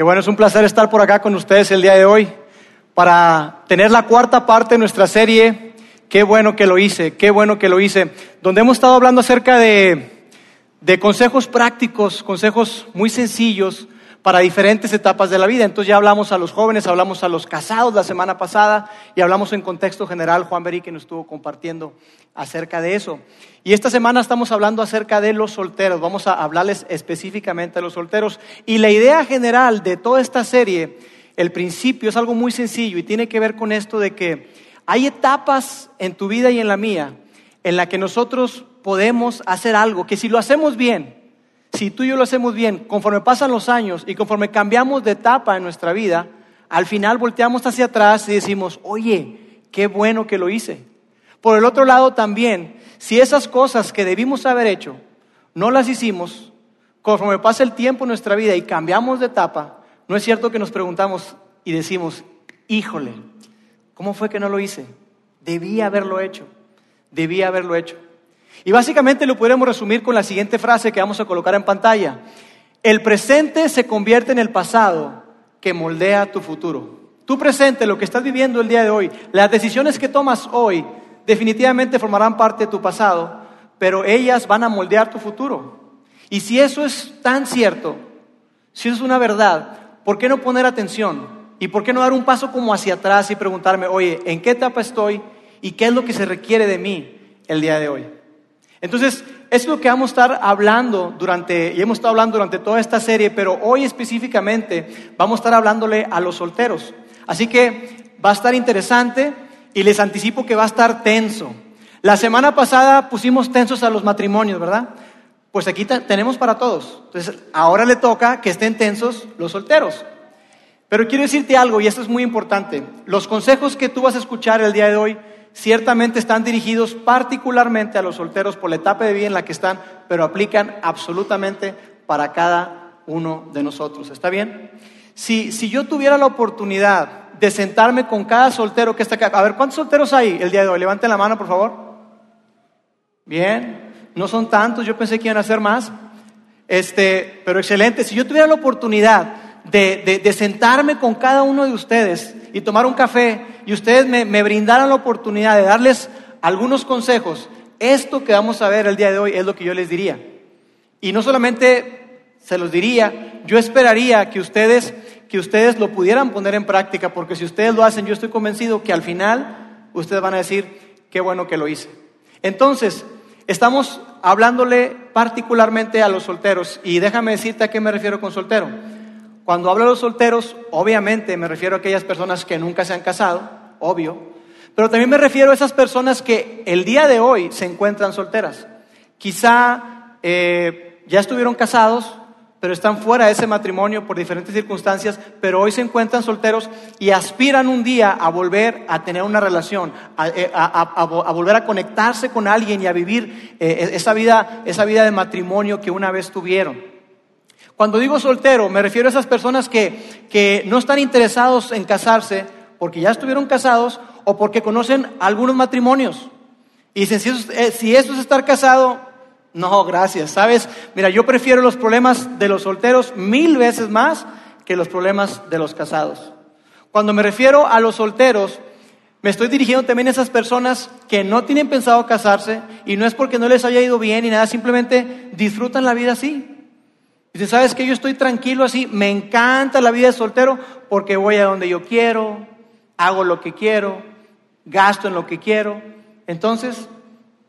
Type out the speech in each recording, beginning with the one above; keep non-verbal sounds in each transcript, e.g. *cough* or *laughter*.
Qué bueno, es un placer estar por acá con ustedes el día de hoy para tener la cuarta parte de nuestra serie. Qué bueno que lo hice, qué bueno que lo hice, donde hemos estado hablando acerca de, de consejos prácticos, consejos muy sencillos para diferentes etapas de la vida. Entonces ya hablamos a los jóvenes, hablamos a los casados la semana pasada y hablamos en contexto general, Juan Berí que nos estuvo compartiendo acerca de eso. Y esta semana estamos hablando acerca de los solteros, vamos a hablarles específicamente de los solteros. Y la idea general de toda esta serie, el principio es algo muy sencillo y tiene que ver con esto de que hay etapas en tu vida y en la mía en la que nosotros podemos hacer algo que si lo hacemos bien, si tú y yo lo hacemos bien, conforme pasan los años y conforme cambiamos de etapa en nuestra vida, al final volteamos hacia atrás y decimos, oye, qué bueno que lo hice. Por el otro lado también, si esas cosas que debimos haber hecho no las hicimos, conforme pasa el tiempo en nuestra vida y cambiamos de etapa, no es cierto que nos preguntamos y decimos, híjole, ¿cómo fue que no lo hice? Debía haberlo hecho, debía haberlo hecho. Y básicamente lo podemos resumir con la siguiente frase que vamos a colocar en pantalla. El presente se convierte en el pasado que moldea tu futuro. Tu presente, lo que estás viviendo el día de hoy, las decisiones que tomas hoy, definitivamente formarán parte de tu pasado, pero ellas van a moldear tu futuro. Y si eso es tan cierto, si eso es una verdad, ¿por qué no poner atención? ¿Y por qué no dar un paso como hacia atrás y preguntarme, oye, ¿en qué etapa estoy y qué es lo que se requiere de mí el día de hoy? Entonces, es lo que vamos a estar hablando durante, y hemos estado hablando durante toda esta serie, pero hoy específicamente vamos a estar hablándole a los solteros. Así que va a estar interesante y les anticipo que va a estar tenso. La semana pasada pusimos tensos a los matrimonios, ¿verdad? Pues aquí tenemos para todos. Entonces, ahora le toca que estén tensos los solteros. Pero quiero decirte algo, y esto es muy importante. Los consejos que tú vas a escuchar el día de hoy ciertamente están dirigidos particularmente a los solteros por la etapa de vida en la que están, pero aplican absolutamente para cada uno de nosotros. ¿Está bien? Si, si yo tuviera la oportunidad de sentarme con cada soltero que está acá, a ver, ¿cuántos solteros hay el día de hoy? Levanten la mano, por favor. Bien, no son tantos, yo pensé que iban a ser más. Este, pero excelente. Si yo tuviera la oportunidad de, de sentarme con cada uno de ustedes y tomar un café y ustedes me, me brindaran la oportunidad de darles algunos consejos, esto que vamos a ver el día de hoy es lo que yo les diría. Y no solamente se los diría, yo esperaría que ustedes, que ustedes lo pudieran poner en práctica, porque si ustedes lo hacen, yo estoy convencido que al final ustedes van a decir, qué bueno que lo hice. Entonces, estamos hablándole particularmente a los solteros, y déjame decirte a qué me refiero con soltero. Cuando hablo de los solteros, obviamente me refiero a aquellas personas que nunca se han casado, obvio, pero también me refiero a esas personas que el día de hoy se encuentran solteras. Quizá eh, ya estuvieron casados, pero están fuera de ese matrimonio por diferentes circunstancias, pero hoy se encuentran solteros y aspiran un día a volver a tener una relación, a, eh, volver a conectarse con alguien y a vivir eh, esa, vida, esa vida de matrimonio que una vez tuvieron. Cuando digo soltero, me refiero a esas personas que, que no están interesados en casarse porque ya estuvieron casados o porque conocen algunos matrimonios. Y dicen, si eso, eh, si eso es estar casado, no, gracias. ¿Sabes? Mira, yo prefiero los problemas de los solteros mil veces más que los problemas de los casados. Cuando me refiero a los solteros, me estoy dirigiendo también a esas personas que no tienen pensado casarse y no es porque no les haya ido bien y nada, simplemente disfrutan la vida así. Dice, ¿sabes que Yo estoy tranquilo así, me encanta la vida de soltero porque voy a donde yo quiero, hago lo que quiero, gasto en lo que quiero. Entonces,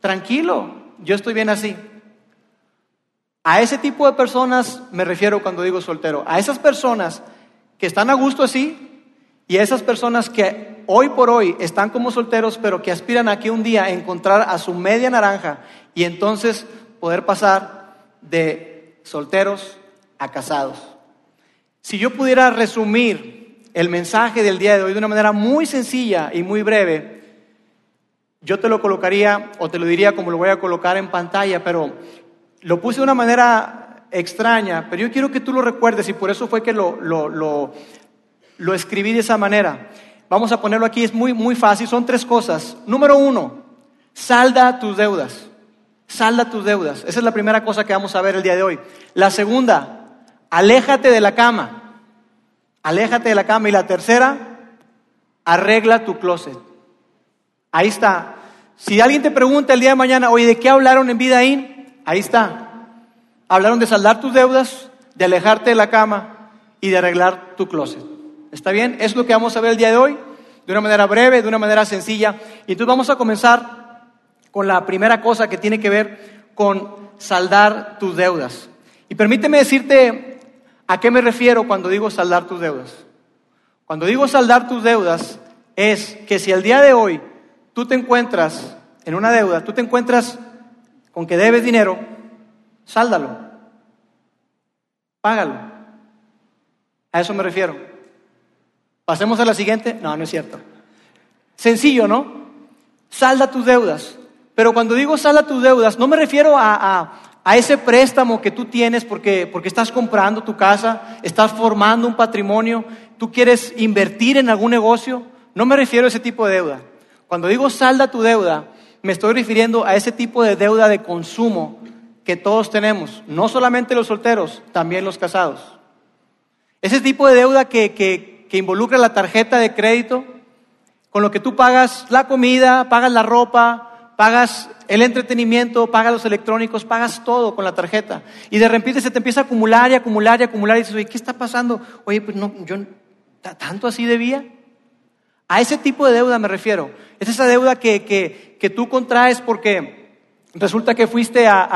tranquilo, yo estoy bien así. A ese tipo de personas me refiero cuando digo soltero, a esas personas que están a gusto así y a esas personas que hoy por hoy están como solteros, pero que aspiran a que un día encontrar a su media naranja y entonces poder pasar de solteros casados. Si yo pudiera resumir el mensaje del día de hoy de una manera muy sencilla y muy breve, yo te lo colocaría o te lo diría como lo voy a colocar en pantalla, pero lo puse de una manera extraña, pero yo quiero que tú lo recuerdes y por eso fue que lo, lo, lo, lo escribí de esa manera. Vamos a ponerlo aquí, es muy, muy fácil, son tres cosas. Número uno, salda tus deudas. Salda tus deudas. Esa es la primera cosa que vamos a ver el día de hoy. La segunda, aléjate de la cama. aléjate de la cama. Y la tercera, arregla tu closet. Ahí está. Si alguien te pregunta el día de mañana, oye, ¿de qué hablaron en vida ahí? Ahí está. Hablaron de saldar tus deudas, de alejarte de la cama y de arreglar tu closet. ¿Está bien? Es lo que vamos a ver el día de hoy, de una manera breve, de una manera sencilla. Y entonces vamos a comenzar con la primera cosa que tiene que ver con saldar tus deudas. Y permíteme decirte a qué me refiero cuando digo saldar tus deudas. Cuando digo saldar tus deudas es que si el día de hoy tú te encuentras en una deuda, tú te encuentras con que debes dinero, sáldalo, págalo. A eso me refiero. Pasemos a la siguiente. No, no es cierto. Sencillo, ¿no? Salda tus deudas. Pero cuando digo salda tus deudas, no me refiero a, a, ese préstamo que tú tienes porque, porque estás comprando tu casa, estás formando un patrimonio, tú quieres invertir en algún negocio. No me refiero a ese tipo de deuda. Cuando digo salda tu deuda, me estoy refiriendo a ese tipo de deuda de consumo que todos tenemos, no solamente los solteros, también los casados. Ese tipo de deuda que, que, que involucra la tarjeta de crédito, con lo que tú pagas la comida, pagas la ropa, pagas el entretenimiento, pagas los electrónicos, pagas todo con la tarjeta. Y de repente se te empieza a acumular y acumular y acumular y dices, oye, ¿qué está pasando? Oye, pues no, yo tanto así debía. A ese tipo de deuda me refiero. Es esa deuda que, que, que tú contraes porque resulta que fuiste a,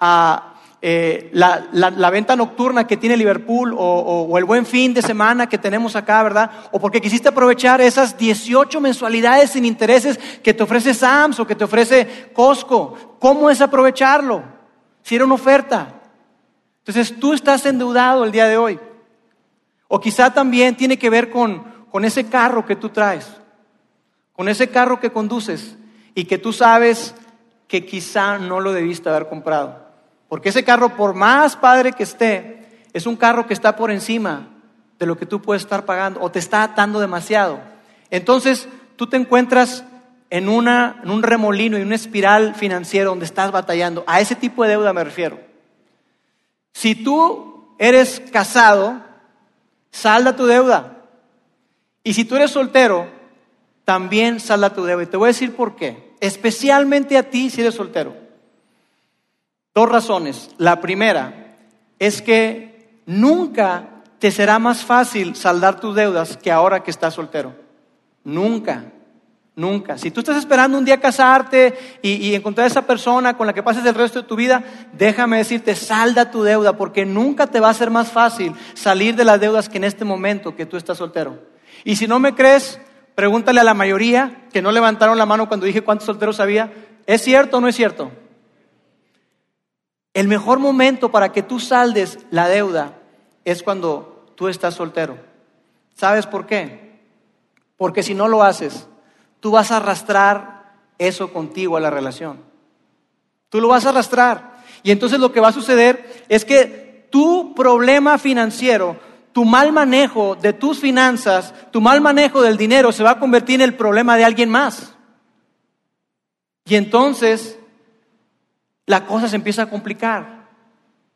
a, eh, la, la, venta nocturna que tiene Liverpool o, el buen fin de semana que tenemos acá, ¿verdad? O porque quisiste aprovechar esas 18 mensualidades sin intereses que te ofrece Sams o que te ofrece Costco. ¿Cómo es aprovecharlo? Si era una oferta. Entonces tú estás endeudado el día de hoy. O quizá también tiene que ver con, con ese carro que tú traes, con ese carro que conduces y que tú sabes que quizá no lo debiste haber comprado. Porque ese carro, por más padre que esté, es un carro que está por encima de lo que tú puedes estar pagando o te está atando demasiado. Entonces, tú te encuentras en, una, en un remolino, en una espiral financiera donde estás batallando. A ese tipo de deuda me refiero. Si tú eres casado, salda tu deuda. Y si tú eres soltero, también salda tu deuda. Y te voy a decir por qué. Especialmente a ti si eres soltero. Dos razones. La primera es que nunca te será más fácil saldar tus deudas que ahora que estás soltero. Nunca, nunca. Si tú estás esperando un día casarte y, encontrar a esa persona con la que pases el resto de tu vida, déjame decirte, salda tu deuda porque nunca te va a ser más fácil salir de las deudas que en este momento que tú estás soltero. Y si no me crees, pregúntale a la mayoría que no levantaron la mano cuando dije cuántos solteros había. ¿Es cierto o no es cierto? El mejor momento para que tú saldes la deuda es cuando tú estás soltero. ¿Sabes por qué? Porque si no lo haces, tú vas a arrastrar eso contigo a la relación. Tú lo vas a arrastrar. Y entonces lo que va a suceder es que tu problema financiero, tu mal manejo de tus finanzas, tu mal manejo del dinero se va a convertir en el problema de alguien más. Y entonces la cosa se empieza a complicar.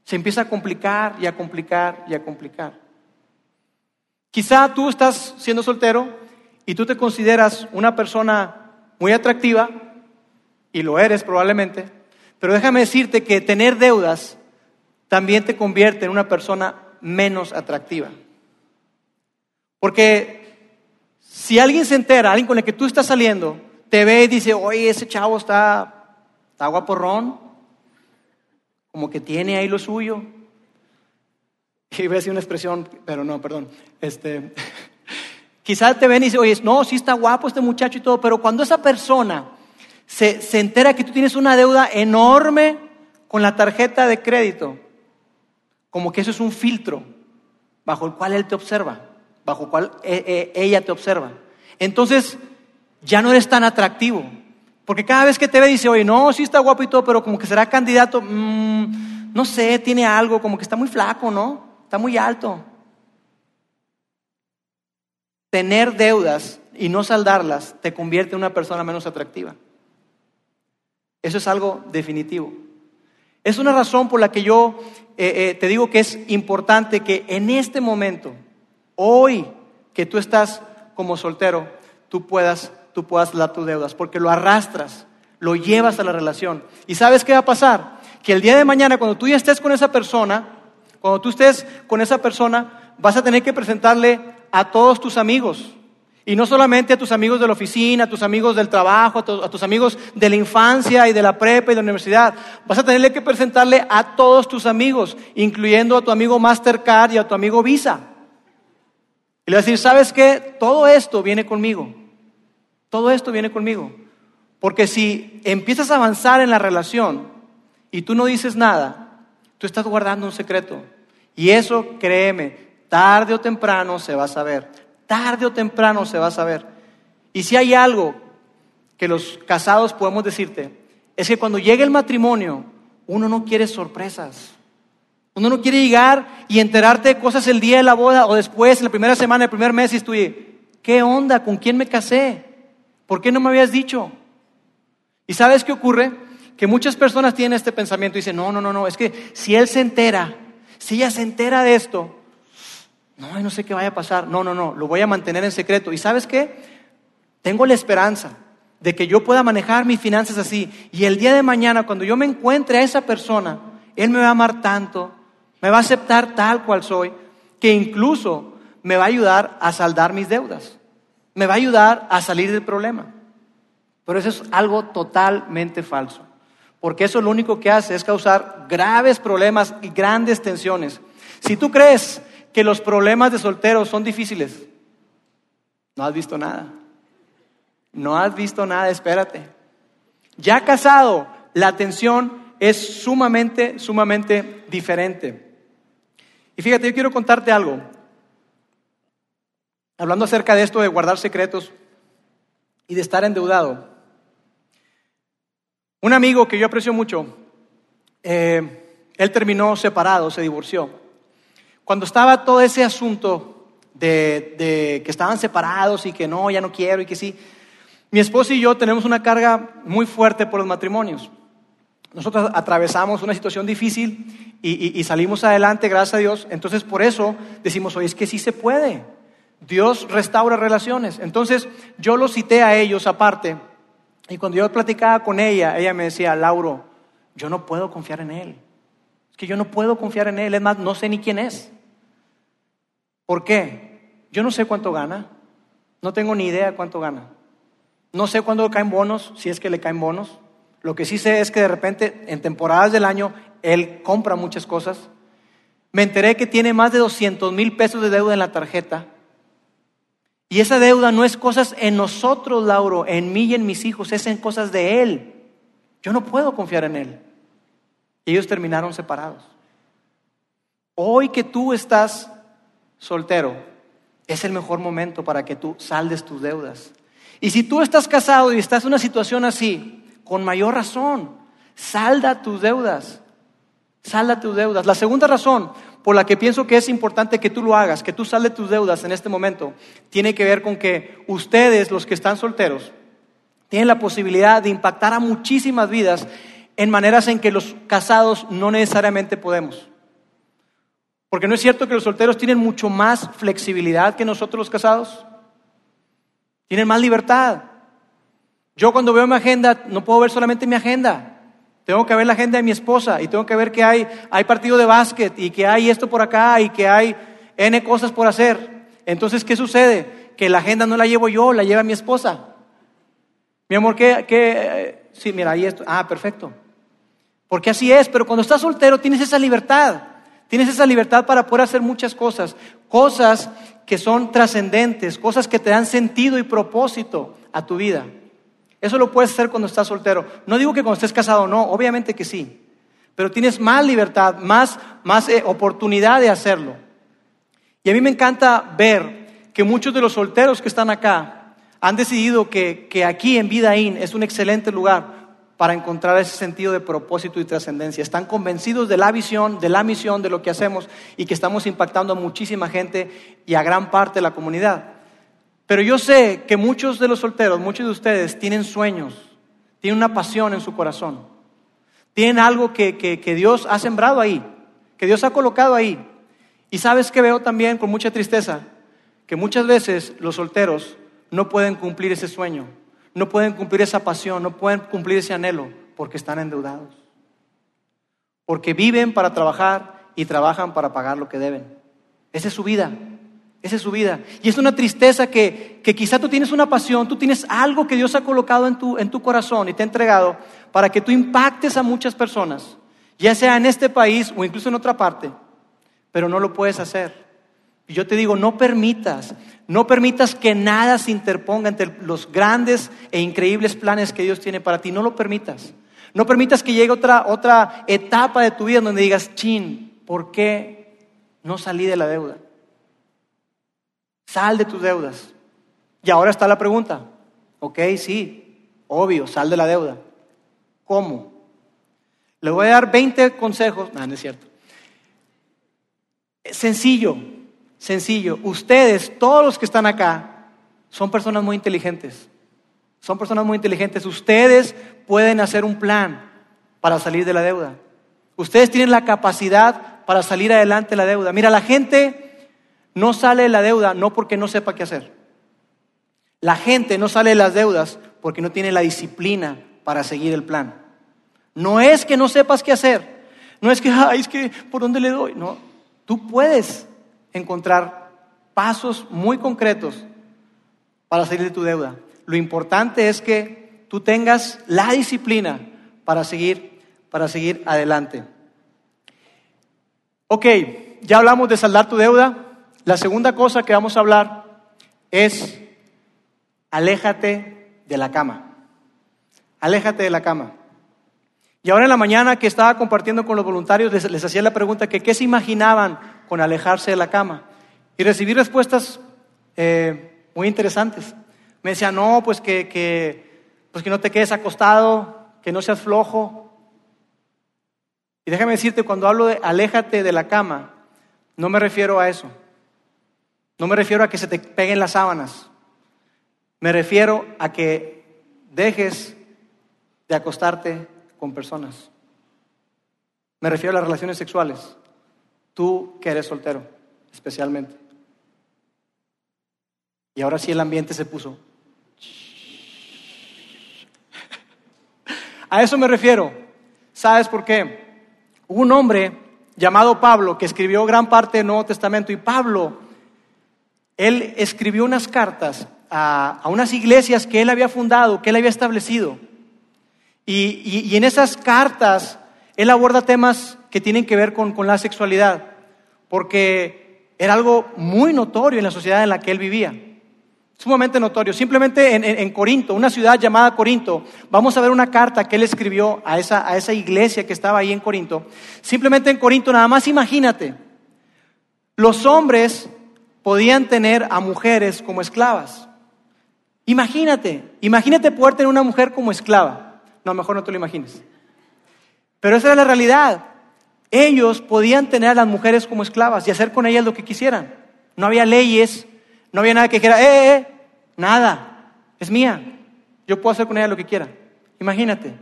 Se empieza a complicar y a complicar y a complicar. Quizá tú estás siendo soltero y tú te consideras una persona muy atractiva, y lo eres probablemente, pero déjame decirte que tener deudas también te convierte en una persona menos atractiva. Porque si alguien se entera, alguien con el que tú estás saliendo, te ve y dice, oye, ese chavo está, está guaporrón, como que tiene ahí lo suyo. Y voy a decir una expresión, pero no, perdón. Este, *laughs* quizás te ven y dicen, oye, no, sí está guapo este muchacho y todo, pero cuando esa persona se, se entera que tú tienes una deuda enorme con la tarjeta de crédito, como que eso es un filtro bajo el cual él te observa, bajo el cual eh, eh, ella te observa. Entonces, ya no eres tan atractivo. Porque cada vez que te ve dice, oye, no, sí está guapo y todo, pero como que será candidato, mmm, no sé, tiene algo, como que está muy flaco, ¿no? Está muy alto. Tener deudas y no saldarlas te convierte en una persona menos atractiva. Eso es algo definitivo. Es una razón por la que yo eh, eh, te digo que es importante que en este momento, hoy que tú estás como soltero, tú puedas, tú puedas dar tus deudas, porque lo arrastras, lo llevas a la relación. ¿Y sabes qué va a pasar? Que el día de mañana, cuando tú ya estés con esa persona, cuando tú estés con esa persona, vas a tener que presentarle a todos tus amigos. Y no solamente a tus amigos de la oficina, a tus amigos del trabajo, a, tus amigos de la infancia y de la prepa y de la universidad. Vas a tenerle que presentarle a todos tus amigos, incluyendo a tu amigo Mastercard y a tu amigo Visa. Y le vas a decir, ¿sabes qué? Todo esto viene conmigo. Todo esto viene conmigo. Porque si empiezas a avanzar en la relación y tú no dices nada, tú estás guardando un secreto. Y eso, créeme, tarde o temprano se va a saber. Tarde o temprano se va a saber. Y si hay algo que los casados podemos decirte, es que cuando llegue el matrimonio, uno no quiere sorpresas. Uno no quiere llegar y enterarte de cosas el día de la boda o después, en la primera semana, el primer mes, y tú, ¿qué onda? ¿Con quién me casé? ¿Por qué no me habías dicho? ¿Y sabes qué ocurre? Que muchas personas tienen este pensamiento y dicen, no, no, no, no, es que si él se entera, si ella se entera de esto, no, no sé qué vaya a pasar, no, no, no, lo voy a mantener en secreto. ¿Y sabes qué? Tengo la esperanza de que yo pueda manejar mis finanzas así y el día de mañana, cuando yo me encuentre a esa persona, él me va a amar tanto, me va a aceptar tal cual soy, que incluso me va a ayudar a saldar mis deudas, me va a ayudar a salir del problema. Pero eso es algo totalmente falso, porque eso lo único que hace es causar graves problemas y grandes tensiones. Si tú crees que los problemas de solteros son difíciles, no has visto nada. No has visto nada, espérate. Ya casado, la tensión es sumamente, sumamente diferente. Y fíjate, yo quiero contarte algo. Hablando acerca de esto de guardar secretos y de estar endeudado. Un amigo que yo aprecio mucho, eh, él terminó separado, se divorció. Cuando estaba todo ese asunto de, de, que estaban separados y que no, ya no quiero y que sí, mi esposo y yo tenemos una carga muy fuerte por los matrimonios. Nosotros atravesamos una situación difícil y, salimos adelante, gracias a Dios. Entonces, por eso decimos, oye, es que sí se puede. Dios restaura relaciones. Entonces, yo los cité a ellos aparte. Y cuando yo platicaba con ella, ella me decía, Lauro, yo no puedo confiar en él. Es que yo no puedo confiar en él. Es más, no sé ni quién es. ¿Por qué? Yo no sé cuánto gana. No tengo ni idea cuánto gana. No sé cuándo caen bonos, si es que le caen bonos. Lo que sí sé es que de repente en temporadas del año él compra muchas cosas. Me enteré que tiene más de 200 mil pesos de deuda en la tarjeta. Y esa deuda no es cosas en nosotros, Lauro, en mí y en mis hijos, es en cosas de él. Yo no puedo confiar en él. Y ellos terminaron separados. Hoy que tú estás soltero, es el mejor momento para que tú saldes tus deudas. Y si tú estás casado y estás en una situación así, con mayor razón, salda tus deudas, salda tus deudas. La segunda razón por la que pienso que es importante que tú lo hagas, que tú salde tus deudas en este momento, tiene que ver con que ustedes, los que están solteros, tienen la posibilidad de impactar a muchísimas vidas en maneras en que los casados no necesariamente podemos. Porque no es cierto que los solteros tienen mucho más flexibilidad que nosotros los casados. Tienen más libertad. Yo cuando veo mi agenda, no puedo ver solamente mi agenda. Tengo que ver la agenda de mi esposa y tengo que ver que hay, hay partido de básquet y que hay esto por acá y que hay N cosas por hacer. Entonces, ¿qué sucede? Que la agenda no la llevo yo, la lleva mi esposa. Mi amor, ¿qué? qué? Sí, mira, ahí esto. Ah, perfecto. Porque así es, pero cuando estás soltero tienes esa libertad. Tienes esa libertad para poder hacer muchas cosas. Cosas que son trascendentes, cosas que te dan sentido y propósito a tu vida. Eso lo puedes hacer cuando estás soltero. No digo que cuando estés casado, no, obviamente que sí. Pero tienes más libertad, más, más eh, oportunidad de hacerlo. Y a mí me encanta ver que muchos de los solteros que están acá han decidido que, que aquí en Vidaín es un excelente lugar para encontrar ese sentido de propósito y trascendencia. Están convencidos de la visión, de la misión, de lo que hacemos y que estamos impactando a muchísima gente y a gran parte de la comunidad. Pero yo sé que muchos de los solteros, muchos de ustedes tienen sueños, tienen una pasión en su corazón, tienen algo que, que, Dios ha sembrado ahí, que Dios ha colocado ahí. Y sabes que veo también con mucha tristeza que muchas veces los solteros no pueden cumplir ese sueño, no pueden cumplir esa pasión, no pueden cumplir ese anhelo porque están endeudados. Porque viven para trabajar y trabajan para pagar lo que deben. Esa es su vida. Esa es su vida. Y es una tristeza que, que quizá tú tienes una pasión, tú tienes algo que Dios ha colocado en tu, en tu corazón y te ha entregado para que tú impactes a muchas personas, ya sea en este país o incluso en otra parte, pero no lo puedes hacer. Y yo te digo, no permitas, no permitas que nada se interponga entre los grandes e increíbles planes que Dios tiene para ti. No lo permitas. No permitas que llegue otra, otra etapa de tu vida donde digas, chin, ¿por qué no salí de la deuda? Sal de tus deudas. Y ahora está la pregunta. Ok, sí, obvio, sal de la deuda. ¿Cómo? Le voy a dar 20 consejos. No, no es cierto. Sencillo, sencillo. Ustedes, todos los que están acá, son personas muy inteligentes. Son personas muy inteligentes. Ustedes pueden hacer un plan para salir de la deuda. Ustedes tienen la capacidad para salir adelante de la deuda. Mira, la gente no sale de la deuda no porque no sepa qué hacer. La gente no sale de las deudas porque no tiene la disciplina para seguir el plan. No es que no sepas qué hacer. No es que, *laughs* ay, es que, ¿por dónde le doy? No, tú puedes encontrar pasos muy concretos para salir de tu deuda. Lo importante es que tú tengas la disciplina para seguir, para seguir adelante. Ok, ya hablamos de saldar tu deuda. La segunda cosa que vamos a hablar es aléjate de la cama. Aléjate de la cama. Y ahora en la mañana que estaba compartiendo con los voluntarios, les, hacía la pregunta que qué se imaginaban con alejarse de la cama. Y recibí respuestas eh, muy interesantes. Me decían, no, pues que, que, pues que no te quedes acostado, que no seas flojo. Y déjame decirte, cuando hablo de aléjate de la cama, no me refiero a eso. No me refiero a que se te peguen las sábanas. Me refiero a que dejes de acostarte con personas. Me refiero a las relaciones sexuales. Tú que eres soltero, especialmente. Y ahora sí el ambiente se puso. A eso me refiero. ¿Sabes por qué? Hubo un hombre llamado Pablo que escribió gran parte del Nuevo Testamento y Pablo él escribió unas cartas a, unas iglesias que él había fundado, que él había establecido. Y, en esas cartas él aborda temas que tienen que ver con, la sexualidad, porque era algo muy notorio en la sociedad en la que él vivía. Sumamente notorio. Simplemente en, Corinto, una ciudad llamada Corinto, vamos a ver una carta que él escribió a esa, a esa iglesia que estaba ahí en Corinto. Simplemente en Corinto, nada más imagínate, los hombres podían tener a mujeres como esclavas. Imagínate, imagínate poder tener una mujer como esclava. No, mejor no te lo imagines. Pero esa era la realidad. Ellos podían tener a las mujeres como esclavas y hacer con ellas lo que quisieran. No había leyes, no había nada que dijera, eh, eh, eh nada, es mía. Yo puedo hacer con ella lo que quiera. Imagínate.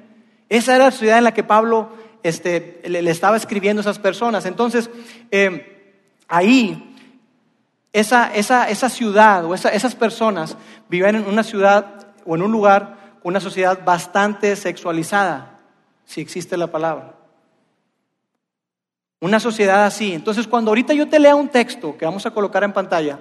Esa era la ciudad en la que Pablo este, le, estaba escribiendo a esas personas. Entonces, eh, ahí esa, esa, esa ciudad o esas personas vivían en una ciudad o en un lugar, una sociedad bastante sexualizada, si existe la palabra. Una sociedad así. Entonces, cuando ahorita yo te lea un texto que vamos a colocar en pantalla,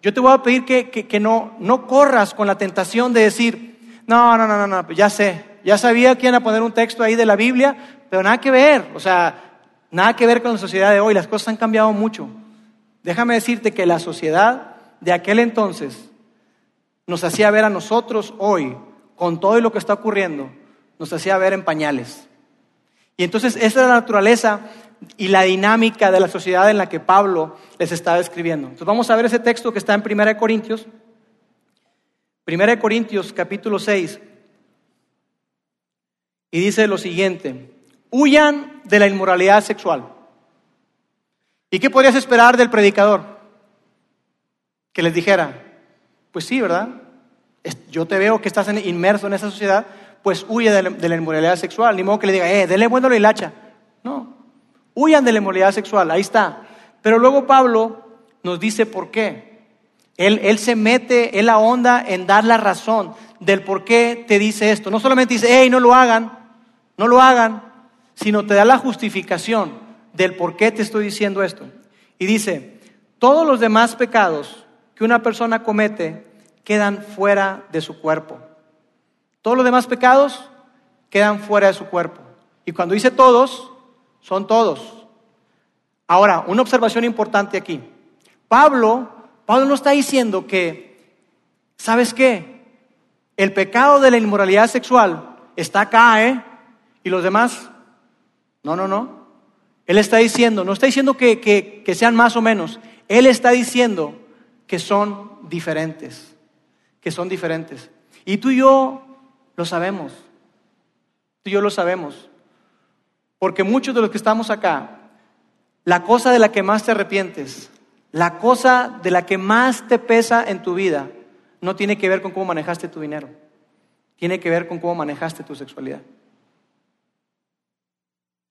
yo te voy a pedir que, que, no, no corras con la tentación de decir, no, no, no, no, no, ya sé, ya sabía que iban a poner un texto ahí de la Biblia, pero nada que ver, o sea, nada que ver con la sociedad de hoy, las cosas han cambiado mucho. Déjame decirte que la sociedad de aquel entonces nos hacía ver a nosotros hoy, con todo lo que está ocurriendo, nos hacía ver en pañales. Y entonces esa es la naturaleza y la dinámica de la sociedad en la que Pablo les estaba escribiendo. Entonces vamos a ver ese texto que está en 1 Corintios. 1 Corintios capítulo 6. Y dice lo siguiente, huyan de la inmoralidad sexual. ¿Y qué podrías esperar del predicador? Que les dijera, pues sí, ¿verdad? Yo te veo que estás inmerso en esa sociedad, pues huye de la, inmoralidad sexual. Ni modo que le diga, eh, denle bueno la hilacha. No, huyan de la inmoralidad sexual, ahí está. Pero luego Pablo nos dice por qué. Él, él se mete, él ahonda en dar la razón del por qué te dice esto. No solamente dice, hey, no lo hagan, no lo hagan, sino te da la justificación del por qué te estoy diciendo esto. Y dice, todos los demás pecados que una persona comete quedan fuera de su cuerpo. Todos los demás pecados quedan fuera de su cuerpo. Y cuando dice todos, son todos. Ahora, una observación importante aquí. Pablo, Pablo no está diciendo que, ¿sabes qué? El pecado de la inmoralidad sexual está acá, ¿eh? Y los demás, no, no, no. Él está diciendo, no está diciendo que, que sean más o menos. Él está diciendo que son diferentes, que son diferentes. Y tú y yo lo sabemos, tú y yo lo sabemos. Porque muchos de los que estamos acá, la cosa de la que más te arrepientes, la cosa de la que más te pesa en tu vida, no tiene que ver con cómo manejaste tu dinero, tiene que ver con cómo manejaste tu sexualidad.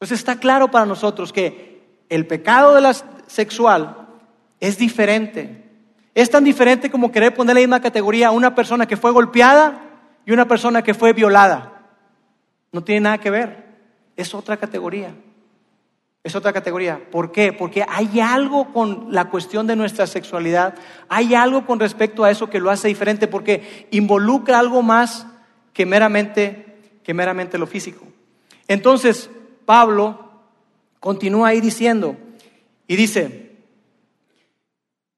Entonces está claro para nosotros que el pecado de la sexual es diferente. Es tan diferente como querer poner la misma categoría a una persona que fue golpeada y una persona que fue violada. No tiene nada que ver. Es otra categoría. Es otra categoría. ¿Por qué? Porque hay algo con la cuestión de nuestra sexualidad, hay algo con respecto a eso que lo hace diferente, porque involucra algo más que meramente, que meramente lo físico. Entonces, Pablo continúa ahí diciendo, y dice,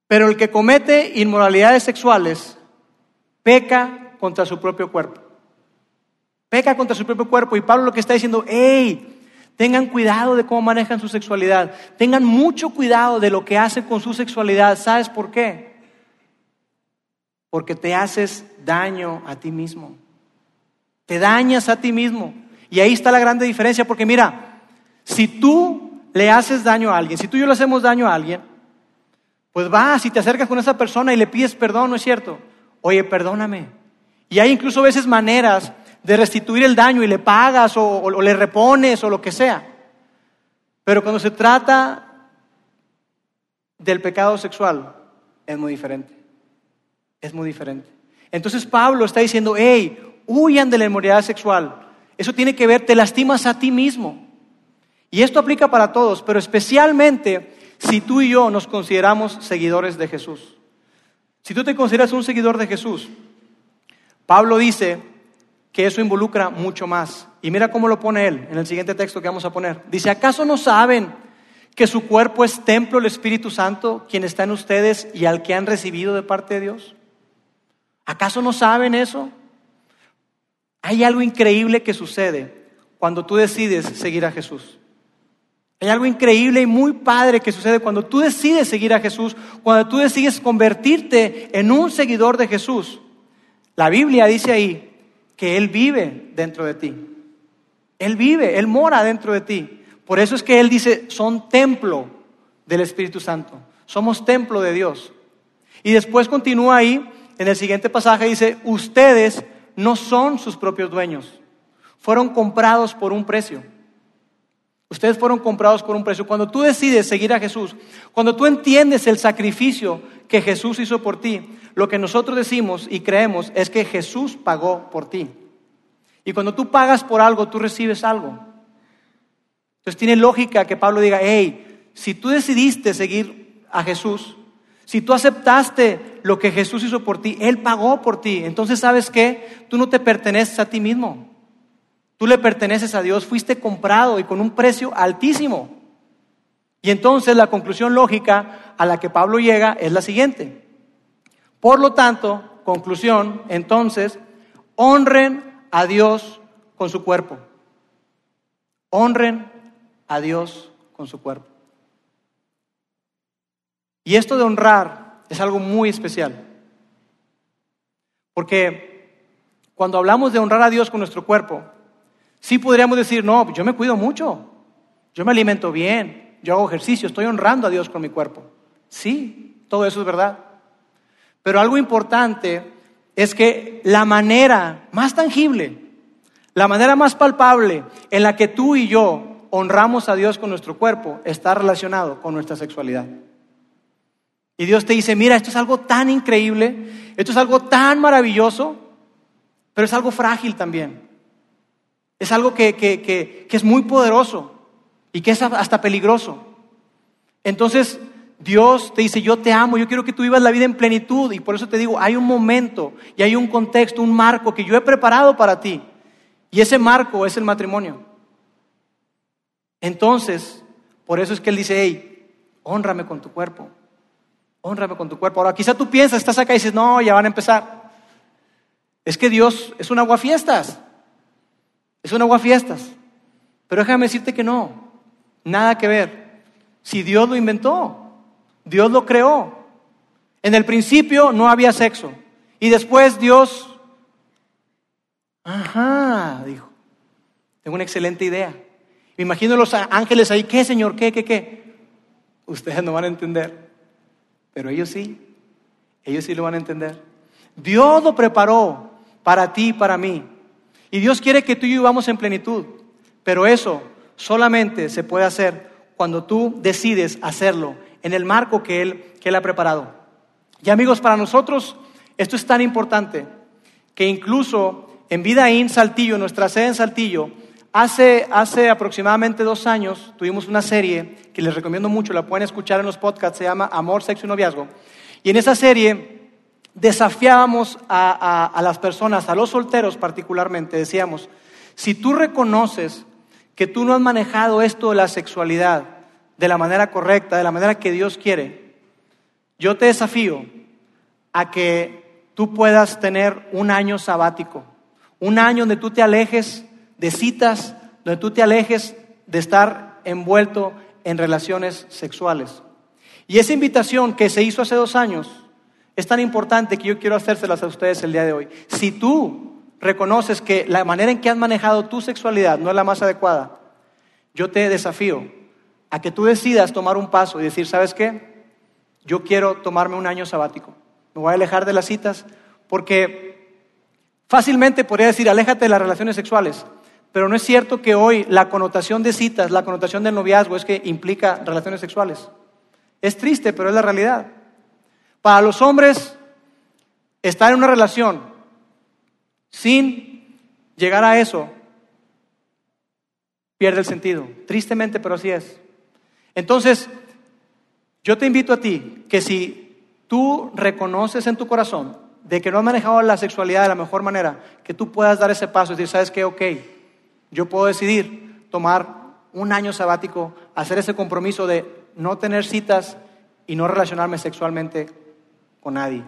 pero el que comete inmoralidades sexuales peca contra su propio cuerpo. Peca contra su propio cuerpo. Y Pablo lo que está diciendo, hey, tengan cuidado de cómo manejan su sexualidad. Tengan mucho cuidado de lo que hacen con su sexualidad. ¿Sabes por qué? Porque te haces daño a ti mismo. Te dañas a ti mismo. Y ahí está la grande diferencia, porque mira, si tú le haces daño a alguien, si tú y yo le hacemos daño a alguien, pues vas y te acercas con esa persona y le pides perdón, ¿no es cierto? Oye, perdóname. Y hay incluso a veces maneras de restituir el daño y le pagas o, le repones o lo que sea. Pero cuando se trata del pecado sexual, es muy diferente. Es muy diferente. Entonces Pablo está diciendo, hey, huyan de la inmoralidad sexual. Eso tiene que ver, te lastimas a ti mismo. Y esto aplica para todos, pero especialmente si tú y yo nos consideramos seguidores de Jesús. Si tú te consideras un seguidor de Jesús, Pablo dice que eso involucra mucho más. Y mira cómo lo pone él en el siguiente texto que vamos a poner. Dice, ¿acaso no saben que su cuerpo es templo del Espíritu Santo, quien está en ustedes y al que han recibido de parte de Dios? ¿Acaso no saben eso? Hay algo increíble que sucede cuando tú decides seguir a Jesús. Hay algo increíble y muy padre que sucede cuando tú decides seguir a Jesús, cuando tú decides convertirte en un seguidor de Jesús. La Biblia dice ahí que Él vive dentro de ti. Él vive, Él mora dentro de ti. Por eso es que Él dice, son templo del Espíritu Santo. Somos templo de Dios. Y después continúa ahí, en el siguiente pasaje dice, ustedes no son sus propios dueños. Fueron comprados por un precio. Ustedes fueron comprados por un precio. Cuando tú decides seguir a Jesús, cuando tú entiendes el sacrificio que Jesús hizo por ti, lo que nosotros decimos y creemos es que Jesús pagó por ti. Y cuando tú pagas por algo, tú recibes algo. Entonces tiene lógica que Pablo diga, hey, si tú decidiste seguir a Jesús, si tú aceptaste lo que Jesús hizo por ti, Él pagó por ti. Entonces, ¿sabes qué? Tú no te perteneces a ti mismo. Tú le perteneces a Dios, fuiste comprado y con un precio altísimo. Y entonces la conclusión lógica a la que Pablo llega es la siguiente. Por lo tanto, conclusión, entonces, honren a Dios con su cuerpo. Honren a Dios con su cuerpo. Y esto de honrar es algo muy especial. Porque cuando hablamos de honrar a Dios con nuestro cuerpo, Sí podríamos decir, no, yo me cuido mucho, yo me alimento bien, yo hago ejercicio, estoy honrando a Dios con mi cuerpo. Sí, todo eso es verdad. Pero algo importante es que la manera más tangible, la manera más palpable en la que tú y yo honramos a Dios con nuestro cuerpo está relacionado con nuestra sexualidad. Y Dios te dice, mira, esto es algo tan increíble, esto es algo tan maravilloso, pero es algo frágil también. Es algo que, que es muy poderoso y que es hasta peligroso. Entonces, Dios te dice, yo te amo, yo quiero que tú vivas la vida en plenitud y por eso te digo, hay un momento y hay un contexto, un marco que yo he preparado para ti. Y ese marco es el matrimonio. Entonces, por eso es que Él dice, hey, honrame con tu cuerpo, honrame con tu cuerpo. Ahora, quizá tú piensas, estás acá y dices, no, ya van a empezar. Es que Dios es un aguafiestas, es un aguafiestas. Pero déjame decirte que no, nada que ver. Si Dios lo inventó, Dios lo creó. En el principio no había sexo. Y después Dios, ajá, dijo, tengo una excelente idea. Me imagino los ángeles ahí, ¿qué, Señor? ¿Qué, qué, qué? Ustedes no van a entender, pero ellos sí, ellos sí lo van a entender. Dios lo preparó para ti y para mí. Y Dios quiere que tú y yo vivamos en plenitud, pero eso solamente se puede hacer cuando tú decides hacerlo en el marco que Él, que él ha preparado. Y amigos, para nosotros esto es tan importante que incluso en Vida In Saltillo, nuestra sede en Saltillo, hace, hace aproximadamente dos años tuvimos una serie que les recomiendo mucho, la pueden escuchar en los podcasts, se llama Amor, Sexo y Noviazgo. Y en esa serie desafiábamos a, a las personas, a los solteros particularmente, decíamos, si tú reconoces que tú no has manejado esto de la sexualidad, de la manera correcta, de la manera que Dios quiere, yo te desafío a que tú puedas tener un año sabático, un año donde tú te alejes de citas, donde tú te alejes de estar envuelto en relaciones sexuales. Y esa invitación que se hizo hace dos años es tan importante que yo quiero hacérselas a ustedes el día de hoy. Si tú reconoces que la manera en que has manejado tu sexualidad no es la más adecuada, yo te desafío a que tú decidas tomar un paso y decir, ¿sabes qué? Yo quiero tomarme un año sabático. Me voy a alejar de las citas porque fácilmente podría decir, aléjate de las relaciones sexuales. Pero no es cierto que hoy la connotación de citas, la connotación del noviazgo es que implica relaciones sexuales. Es triste, pero es la realidad. Para los hombres, estar en una relación sin llegar a eso pierde el sentido. Tristemente, pero así es. Entonces, yo te invito a ti que si tú reconoces en tu corazón de que no has manejado la sexualidad de la mejor manera, que tú puedas dar ese paso y decir, ¿sabes qué? Ok, yo puedo decidir tomar un año sabático, hacer ese compromiso de no tener citas y no relacionarme sexualmente con nadie.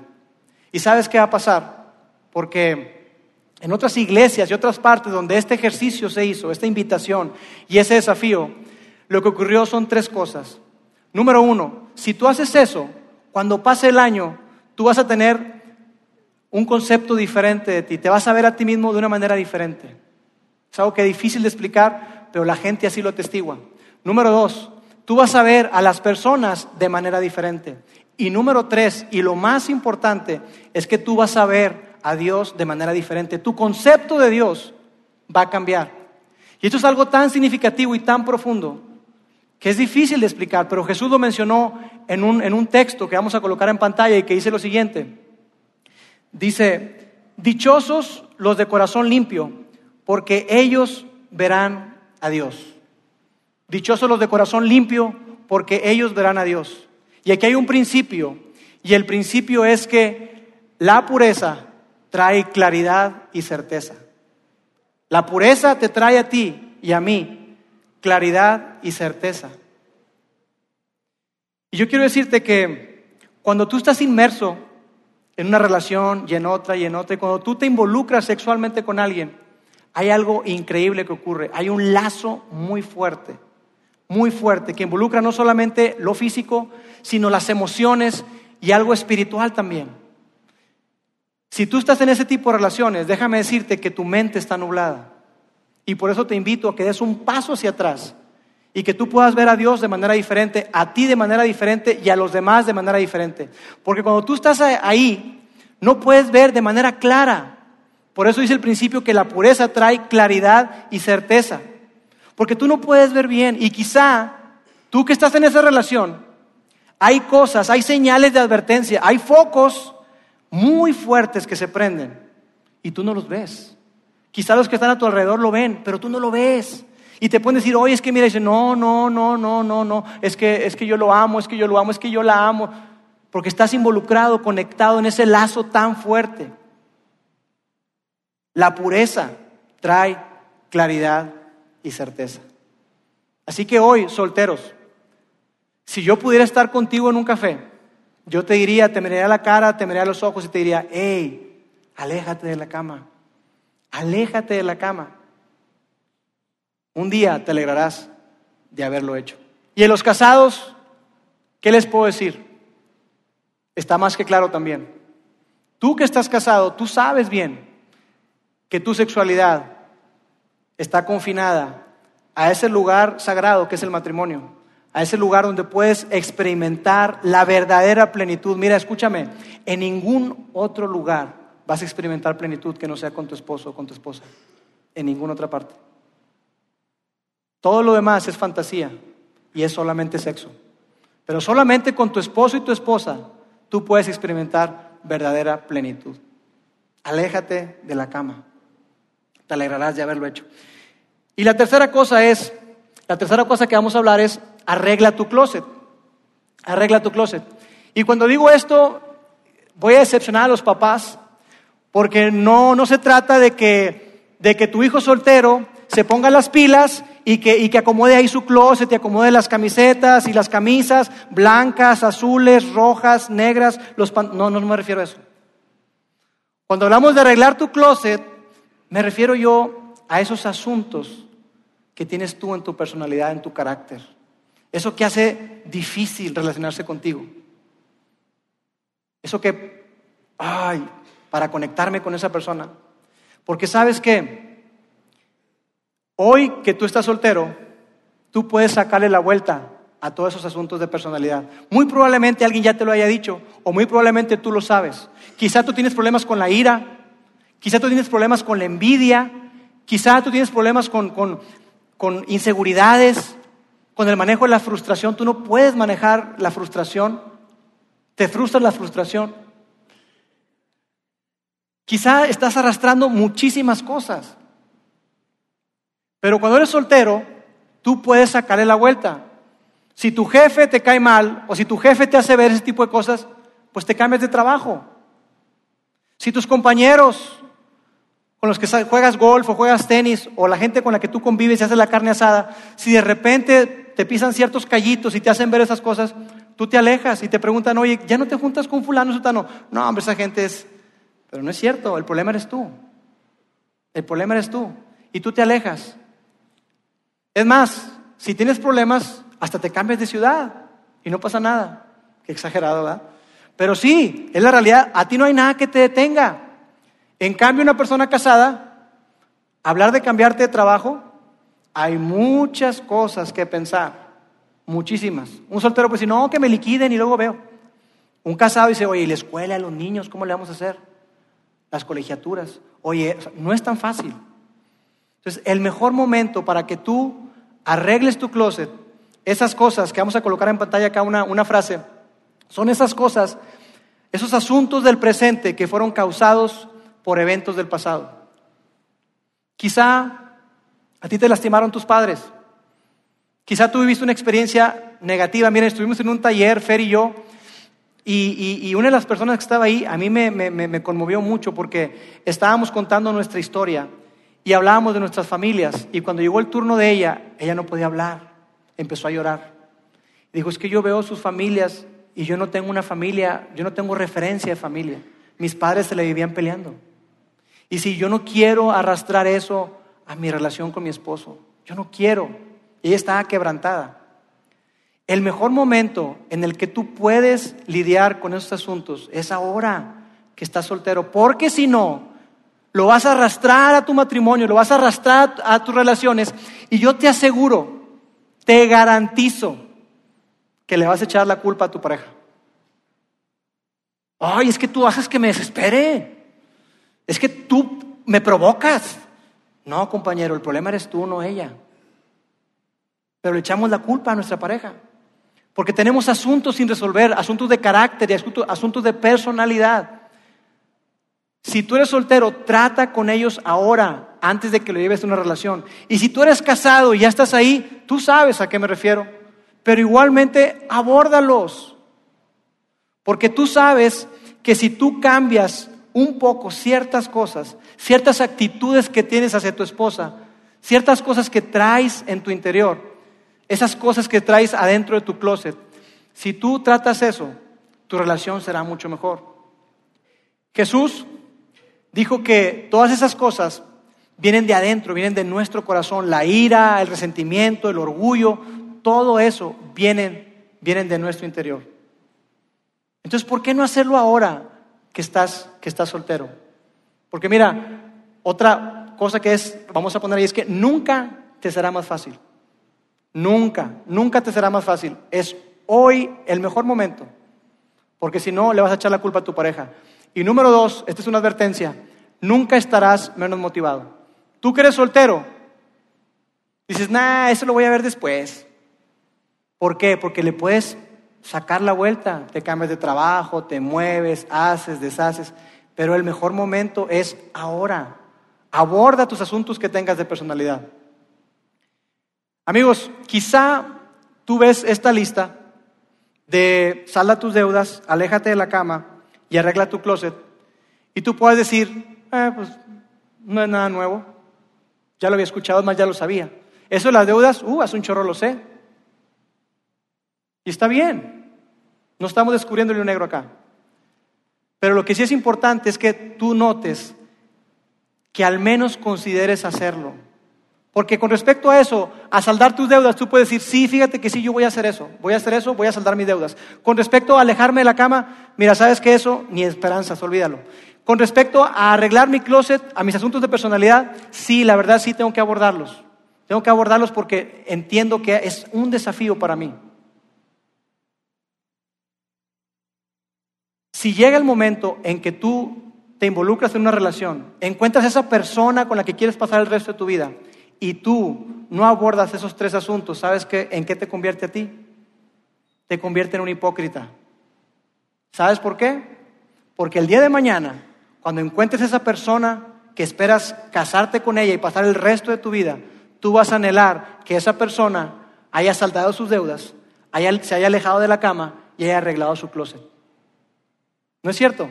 ¿Y sabes qué va a pasar? Porque en otras iglesias y otras partes donde este ejercicio se hizo, esta invitación y ese desafío, lo que ocurrió son tres cosas. Número uno, si tú haces eso, cuando pase el año, tú vas a tener un concepto diferente de ti, te vas a ver a ti mismo de una manera diferente. Es algo que es difícil de explicar, pero la gente así lo atestigua. Número dos, tú vas a ver a las personas de manera diferente. Y número tres, y lo más importante, es que tú vas a ver a Dios de manera diferente. Tu concepto de Dios va a cambiar. Y esto es algo tan significativo y tan profundo que es difícil de explicar, pero Jesús lo mencionó en un, en un texto que vamos a colocar en pantalla y que dice lo siguiente. Dice, dichosos los de corazón limpio, porque ellos verán a Dios. Dichosos los de corazón limpio, porque ellos verán a Dios. Y aquí hay un principio, y el principio es que la pureza trae claridad y certeza. La pureza te trae a ti y a mí claridad y certeza. Y yo quiero decirte que cuando tú estás inmerso en una relación y en otra y en otra, y cuando tú te involucras sexualmente con alguien, hay algo increíble que ocurre. Hay un lazo muy fuerte, muy fuerte, que involucra no solamente lo físico, sino las emociones y algo espiritual también. Si tú estás en ese tipo de relaciones, déjame decirte que tu mente está nublada. Y por eso te invito a que des un paso hacia atrás y que tú puedas ver a Dios de manera diferente, a ti de manera diferente y a los demás de manera diferente. Porque cuando tú estás ahí, no puedes ver de manera clara. Por eso dice el principio que la pureza trae claridad y certeza. Porque tú no puedes ver bien y quizá tú que estás en esa relación, Hay cosas, hay señales de advertencia, hay focos muy fuertes que se prenden y tú no los ves. Quizá los que están a tu alrededor lo ven, pero tú no lo ves. Y te pueden decir, oye, es que mira, dice, no, no, no, no, no, no, es que, es que yo lo amo, es que yo lo amo, es que yo la amo, porque estás involucrado, conectado en ese lazo tan fuerte. La pureza trae claridad y certeza. Así que hoy, solteros, si yo pudiera estar contigo en un café, yo te diría, te miraría la cara, te miraría los ojos y te diría, hey, aléjate de la cama, aléjate de la cama. Un día te alegrarás de haberlo hecho. Y en los casados, ¿qué les puedo decir? Está más que claro también. Tú que estás casado, tú sabes bien que tu sexualidad está confinada a ese lugar sagrado que es el matrimonio, a ese lugar donde puedes experimentar la verdadera plenitud. Mira, escúchame, en ningún otro lugar vas a experimentar plenitud que no sea con tu esposo o con tu esposa, en ninguna otra parte. Todo lo demás es fantasía y es solamente sexo. Pero solamente con tu esposo y tu esposa tú puedes experimentar verdadera plenitud. Aléjate de la cama. Te alegrarás de haberlo hecho. Y la tercera cosa es, la tercera cosa que vamos a hablar es arregla tu closet. Arregla tu closet. Y cuando digo esto, voy a decepcionar a los papás, porque no, no se trata de que, de que tu hijo soltero se ponga las pilas y que, y que acomode ahí su closet y acomode las camisetas y las camisas blancas, azules, rojas, negras. Los no, no me refiero a eso. Cuando hablamos de arreglar tu closet, me refiero yo a esos asuntos que tienes tú en tu personalidad, en tu carácter. Eso que hace difícil relacionarse contigo. Eso que, ay, para conectarme con esa persona. Porque sabes que hoy que tú estás soltero, tú puedes sacarle la vuelta a todos esos asuntos de personalidad. Muy probablemente alguien ya te lo haya dicho o muy probablemente tú lo sabes. Quizá tú tienes problemas con la ira, quizá tú tienes problemas con la envidia, quizá tú tienes problemas con, con, con inseguridades, con el manejo de la frustración. Tú no puedes manejar la frustración, te frustra la frustración. Quizá estás arrastrando muchísimas cosas. Pero cuando eres soltero, tú puedes sacarle la vuelta. Si tu jefe te cae mal o si tu jefe te hace ver ese tipo de cosas, pues te cambias de trabajo. Si tus compañeros con los que juegas golf o juegas tenis o la gente con la que tú convives y haces la carne asada, si de repente te pisan ciertos callitos y te hacen ver esas cosas, tú te alejas y te preguntan, oye, ¿ya no te juntas con fulano, sutano? No, hombre, esa gente es pero no es cierto, el problema eres tú. El problema eres tú. Y tú te alejas. Es más, si tienes problemas, hasta te cambias de ciudad y no pasa nada. Qué exagerado, ¿verdad? Pero sí, es la realidad. A ti no hay nada que te detenga. En cambio, una persona casada, hablar de cambiarte de trabajo, hay muchas cosas que pensar. Muchísimas. Un soltero pues dice, no, que me liquiden y luego veo. Un casado dice, oye, ¿y la escuela, los niños, cómo le vamos a hacer? las colegiaturas. Oye, no es tan fácil. Entonces, el mejor momento para que tú arregles tu closet, esas cosas que vamos a colocar en pantalla acá una, una frase, son esas cosas, esos asuntos del presente que fueron causados por eventos del pasado. Quizá a ti te lastimaron tus padres. Quizá tú viviste una experiencia negativa. Miren, estuvimos en un taller, Fer y yo, y, una de las personas que estaba ahí a mí me, conmovió mucho porque estábamos contando nuestra historia y hablábamos de nuestras familias. Y cuando llegó el turno de ella, ella no podía hablar, empezó a llorar. Dijo, es que yo veo sus familias y yo no tengo una familia, yo no tengo referencia de familia. Mis padres se le vivían peleando. Y si yo no quiero arrastrar eso a mi relación con mi esposo, yo no quiero. Ella estaba quebrantada. El mejor momento en el que tú puedes lidiar con esos asuntos es ahora que estás soltero, porque si no, lo vas a arrastrar a tu matrimonio, lo vas a arrastrar a tus relaciones y yo te aseguro, te garantizo que le vas a echar la culpa a tu pareja. Ay, es que tú haces que me desespere. Es que tú me provocas. No, compañero, el problema eres tú, no ella. Pero le echamos la culpa a nuestra pareja. Porque tenemos asuntos sin resolver, asuntos de carácter y asuntos de personalidad. Si tú eres soltero, trata con ellos ahora, antes de que lo lleves a una relación. Y si tú eres casado y ya estás ahí, tú sabes a qué me refiero. Pero igualmente, abórdalos. Porque tú sabes que si tú cambias un poco ciertas cosas, ciertas actitudes que tienes hacia tu esposa, ciertas cosas que traes en tu interior, esas cosas que traes adentro de tu closet, si tú tratas eso, tu relación será mucho mejor. Jesús dijo que todas esas cosas vienen de adentro, vienen de nuestro corazón, la ira, el resentimiento, el orgullo, todo eso vienen, vienen de nuestro interior. Entonces, ¿por qué no hacerlo ahora? Que estás, que estás soltero. Porque mira, otra cosa que es, vamos a poner ahí, es que nunca te será más fácil. Nunca, nunca te será más fácil. Es hoy el mejor momento. Porque si no, le vas a echar la culpa a tu pareja. Y número dos, esta es una advertencia, nunca estarás menos motivado. Tú que eres soltero, dices, nah, eso lo voy a ver después. ¿Por qué? Porque le puedes sacar la vuelta, te cambias de trabajo, te mueves, haces, deshaces, pero el mejor momento es ahora. Aborda tus asuntos que tengas de personalidad. Amigos, quizá tú ves esta lista de salda tus deudas, aléjate de la cama y arregla tu closet. Y tú puedes decir, eh, pues no es nada nuevo. Ya lo había escuchado, más ya lo sabía. Eso de las deudas, uh, hace un chorro lo sé. Y está bien. No estamos descubriendo el negro acá. Pero lo que sí es importante es que tú notes que al menos consideres hacerlo. Porque con respecto a eso, a saldar tus deudas, tú puedes decir, sí, fíjate que sí, yo voy a hacer eso, voy a hacer eso, voy a saldar mis deudas. Con respecto a alejarme de la cama, mira, sabes que eso, ni esperanzas, olvídalo. Con respecto a arreglar mi closet, a mis asuntos de personalidad, sí, la verdad sí tengo que abordarlos. Tengo que abordarlos porque entiendo que es un desafío para mí. Si llega el momento en que tú te involucras en una relación, encuentras esa persona con la que quieres pasar el resto de tu vida y tú no abordas esos tres asuntos, ¿sabes qué, en qué te convierte a ti? Te convierte en un hipócrita. ¿Sabes por qué? Porque el día de mañana, cuando encuentres esa persona que esperas casarte con ella y pasar el resto de tu vida, tú vas a anhelar que esa persona haya saldado sus deudas, se haya alejado de la cama y haya arreglado su closet. ¿No es cierto?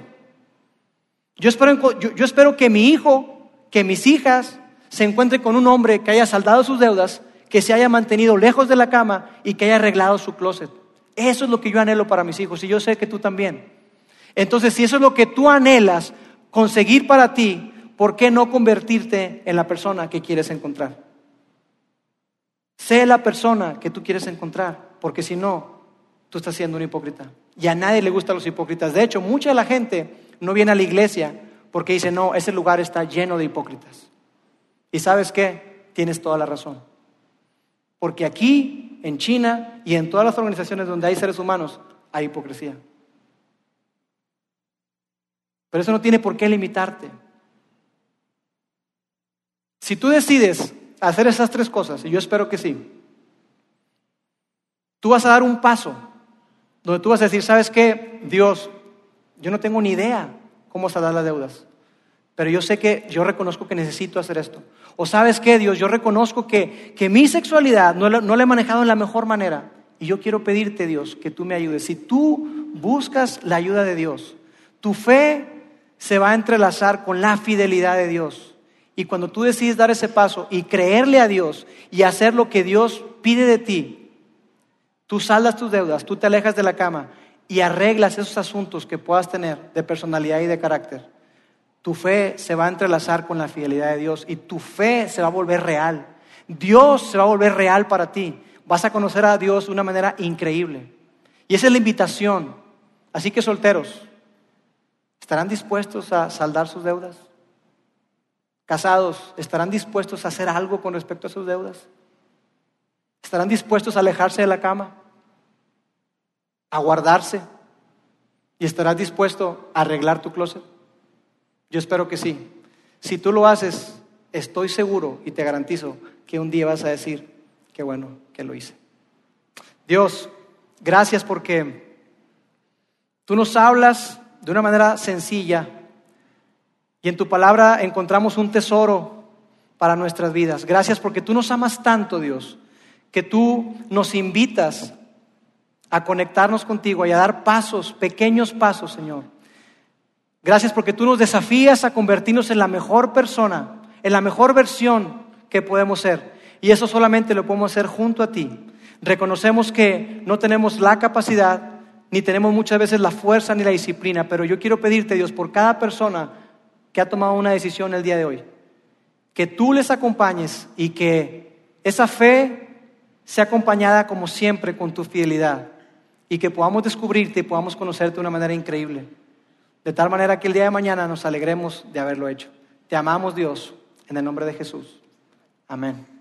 Yo espero, yo, espero que mi hijo, que mis hijas se encuentren con un hombre que haya saldado sus deudas, que se haya mantenido lejos de la cama y que haya arreglado su closet. Eso es lo que yo anhelo para mis hijos y yo sé que tú también. Entonces, si eso es lo que tú anhelas conseguir para ti, ¿por qué no convertirte en la persona que quieres encontrar? Sé la persona que tú quieres encontrar, porque si no, tú estás siendo un hipócrita. Y a nadie le gustan los hipócritas. De hecho, mucha de la gente no viene a la iglesia porque dice, no, ese lugar está lleno de hipócritas. Y sabes qué? Tienes toda la razón. Porque aquí, en China y en todas las organizaciones donde hay seres humanos, hay hipocresía. Pero eso no tiene por qué limitarte. Si tú decides hacer esas tres cosas, y yo espero que sí, tú vas a dar un paso donde tú vas a decir, ¿sabes qué? Dios, yo no tengo ni idea cómo saldar las deudas, pero yo sé que yo reconozco que necesito hacer esto. O sabes qué, Dios, yo reconozco que, que mi sexualidad no, no la he manejado en la mejor manera. Y yo quiero pedirte, Dios, que tú me ayudes. Si tú buscas la ayuda de Dios, tu fe se va a entrelazar con la fidelidad de Dios. Y cuando tú decides dar ese paso y creerle a Dios y hacer lo que Dios pide de ti, Tú saldas tus deudas, tú te alejas de la cama y arreglas esos asuntos que puedas tener de personalidad y de carácter. Tu fe se va a entrelazar con la fidelidad de Dios y tu fe se va a volver real. Dios se va a volver real para ti. Vas a conocer a Dios de una manera increíble. Y esa es la invitación. Así que solteros, ¿estarán dispuestos a saldar sus deudas? Casados, ¿estarán dispuestos a hacer algo con respecto a sus deudas? ¿Estarán dispuestos a alejarse de la cama? ¿A guardarse? ¿Y estarás dispuesto a arreglar tu closet? Yo espero que sí. Si tú lo haces, estoy seguro y te garantizo que un día vas a decir, qué bueno que lo hice. Dios, Gracias porque tú nos hablas de una manera sencilla y en tu palabra encontramos un tesoro para nuestras vidas. Gracias porque tú nos amas tanto, Dios, que tú nos invitas a conectarnos contigo y a dar pasos, pequeños pasos, Señor. Gracias porque tú nos desafías a convertirnos en la mejor persona, en la mejor versión que podemos ser. Y eso solamente lo podemos hacer junto a ti. Reconocemos que no tenemos la capacidad, ni tenemos muchas veces la fuerza ni la disciplina, pero yo quiero pedirte, Dios, por cada persona que ha tomado una decisión el día de hoy, que tú les acompañes y que esa fe sea acompañada como siempre con tu fidelidad y que podamos descubrirte y podamos conocerte de una manera increíble. De tal manera que el día de mañana nos alegremos de haberlo hecho. Te amamos Dios, en el nombre de Jesús. Amén.